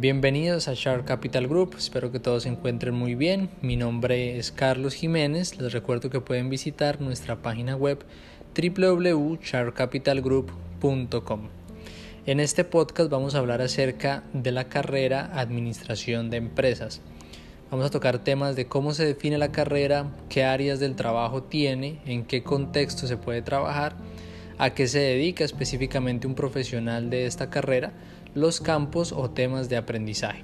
Bienvenidos a Shark Capital Group, espero que todos se encuentren muy bien. Mi nombre es Carlos Jiménez, les recuerdo que pueden visitar nuestra página web www.sharkcapitalgroup.com. En este podcast vamos a hablar acerca de la carrera Administración de Empresas. Vamos a tocar temas de cómo se define la carrera, qué áreas del trabajo tiene, en qué contexto se puede trabajar, a qué se dedica específicamente un profesional de esta carrera, los campos o temas de aprendizaje.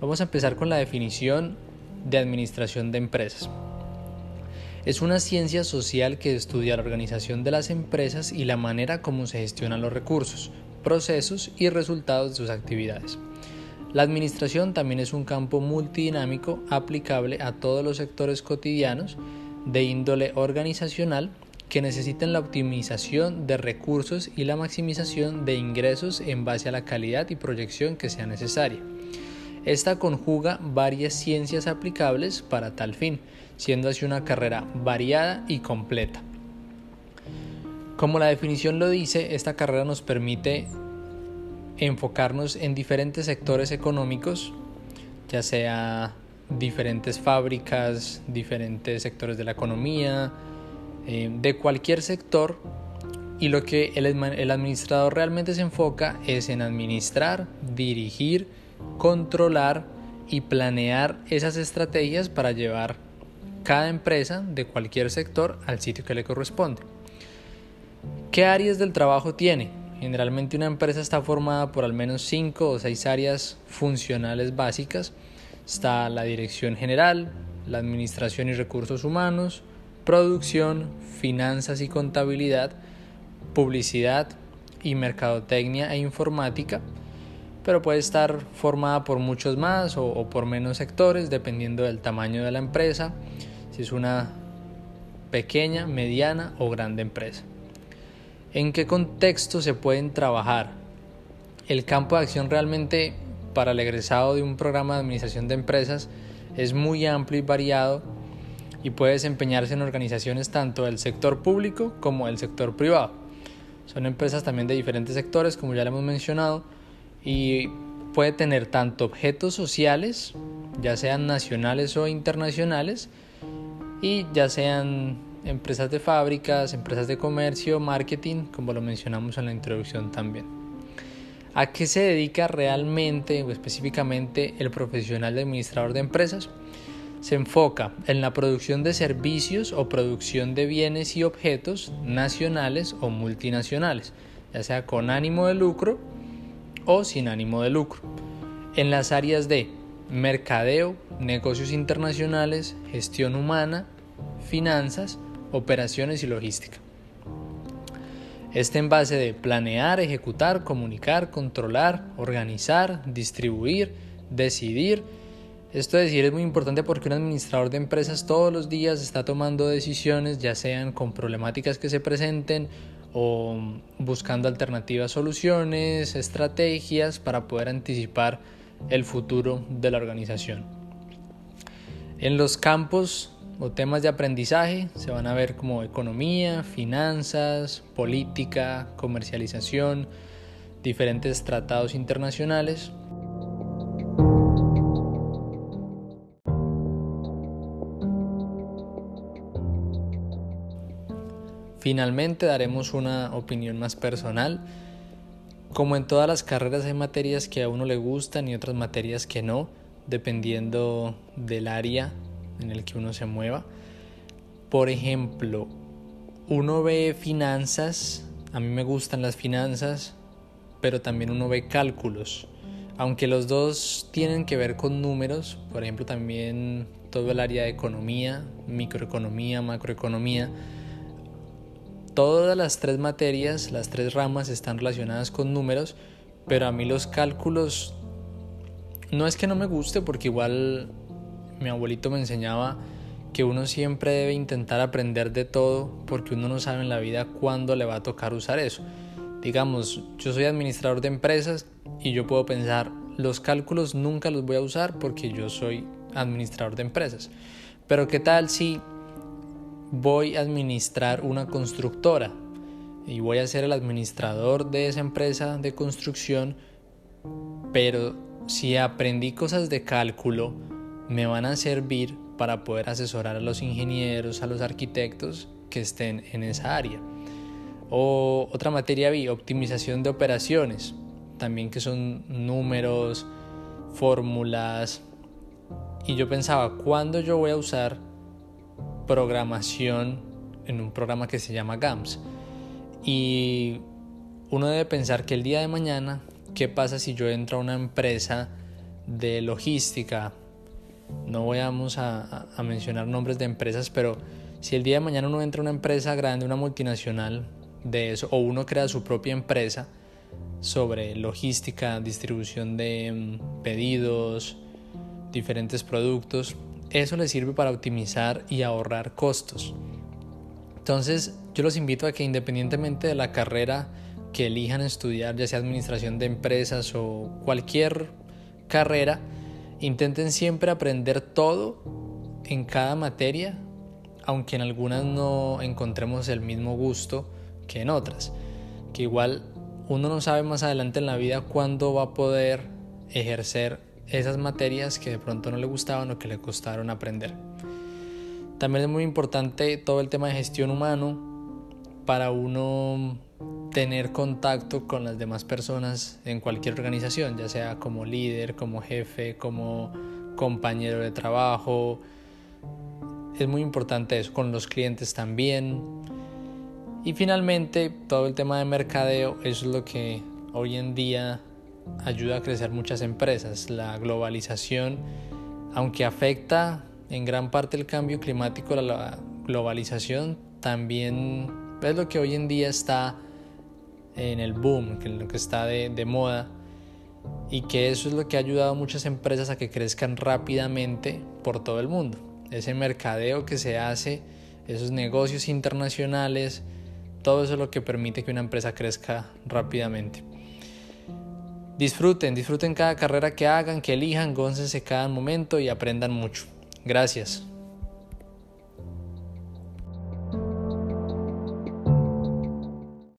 Vamos a empezar con la definición de administración de empresas. Es una ciencia social que estudia la organización de las empresas y la manera como se gestionan los recursos, procesos y resultados de sus actividades. La administración también es un campo multidinámico aplicable a todos los sectores cotidianos de índole organizacional que necesiten la optimización de recursos y la maximización de ingresos en base a la calidad y proyección que sea necesaria. Esta conjuga varias ciencias aplicables para tal fin, siendo así una carrera variada y completa. Como la definición lo dice, esta carrera nos permite enfocarnos en diferentes sectores económicos, ya sea diferentes fábricas, diferentes sectores de la economía, eh, de cualquier sector y lo que el, el administrador realmente se enfoca es en administrar, dirigir, controlar y planear esas estrategias para llevar cada empresa de cualquier sector al sitio que le corresponde. ¿Qué áreas del trabajo tiene? Generalmente una empresa está formada por al menos 5 o 6 áreas funcionales básicas. Está la dirección general, la administración y recursos humanos, producción, finanzas y contabilidad, publicidad y mercadotecnia e informática, pero puede estar formada por muchos más o, por menos sectores dependiendo del tamaño de la empresa, si es una pequeña, mediana o grande empresa. ¿En qué contexto se pueden trabajar? El campo de acción realmente para el egresado de un programa de administración de empresas es muy amplio y variado y puede desempeñarse en organizaciones tanto del sector público como del sector privado. Son empresas también de diferentes sectores, como ya le hemos mencionado, y puede tener tanto objetos sociales, ya sean nacionales o internacionales, y ya sean empresas de fábricas, empresas de comercio, marketing, como lo mencionamos en la introducción también. ¿A qué se dedica realmente o específicamente el profesional de administrador de empresas? Se enfoca en la producción de servicios o producción de bienes y objetos nacionales o multinacionales, ya sea con ánimo de lucro o sin ánimo de lucro, en las áreas de mercadeo, negocios internacionales, gestión humana, finanzas, operaciones y logística. Este en base de planear, ejecutar, comunicar, controlar, organizar, distribuir, decidir, esto decir es muy importante porque un administrador de empresas todos los días está tomando decisiones, ya sean con problemáticas que se presenten o buscando alternativas soluciones, estrategias para poder anticipar el futuro de la organización. En los campos o temas de aprendizaje se van a ver como economía, finanzas, política, comercialización, diferentes tratados internacionales, Finalmente daremos una opinión más personal. Como en todas las carreras hay materias que a uno le gustan y otras materias que no, dependiendo del área en el que uno se mueva. Por ejemplo, uno ve finanzas, a mí me gustan las finanzas, pero también uno ve cálculos. Aunque los dos tienen que ver con números, por ejemplo también todo el área de economía, microeconomía, macroeconomía, Todas las tres materias, las tres ramas están relacionadas con números, pero a mí los cálculos no es que no me guste porque igual mi abuelito me enseñaba que uno siempre debe intentar aprender de todo porque uno no sabe en la vida cuándo le va a tocar usar eso. Digamos, yo soy administrador de empresas y yo puedo pensar, los cálculos nunca los voy a usar porque yo soy administrador de empresas. Pero ¿qué tal si voy a administrar una constructora y voy a ser el administrador de esa empresa de construcción, pero si aprendí cosas de cálculo, me van a servir para poder asesorar a los ingenieros, a los arquitectos que estén en esa área. O otra materia vi, optimización de operaciones, también que son números, fórmulas. Y yo pensaba, ¿cuándo yo voy a usar programación en un programa que se llama GAMS? Y uno debe pensar que el día de mañana, ¿qué pasa si yo entro a una empresa de logística? No voy a, a mencionar nombres de empresas, pero si el día de mañana uno entra a una empresa grande, una multinacional de eso, o uno crea su propia empresa sobre logística, distribución de mm, pedidos, diferentes productos, eso le sirve para optimizar y ahorrar costos. Entonces, yo los invito a que independientemente de la carrera que elijan estudiar, ya sea administración de empresas o cualquier carrera, intenten siempre aprender todo en cada materia, aunque en algunas no encontremos el mismo gusto que en otras. Que igual uno no sabe más adelante en la vida cuándo va a poder ejercer esas materias que de pronto no le gustaban o que le costaron aprender. También es muy importante todo el tema de gestión humano para uno tener contacto con las demás personas en cualquier organización, ya sea como líder, como jefe, como compañero de trabajo. Es muy importante eso, con los clientes también. Y finalmente, todo el tema de mercadeo, eso es lo que hoy en día ayuda a crecer muchas empresas. La globalización, aunque afecta en gran parte el cambio climático, la globalización también es lo que hoy en día está en el boom, lo que está de, de moda y que eso es lo que ha ayudado a muchas empresas a que crezcan rápidamente por todo el mundo. Ese mercadeo que se hace, esos negocios internacionales, todo eso es lo que permite que una empresa crezca rápidamente. Disfruten, disfruten cada carrera que hagan, que elijan, gócense cada momento y aprendan mucho. Gracias.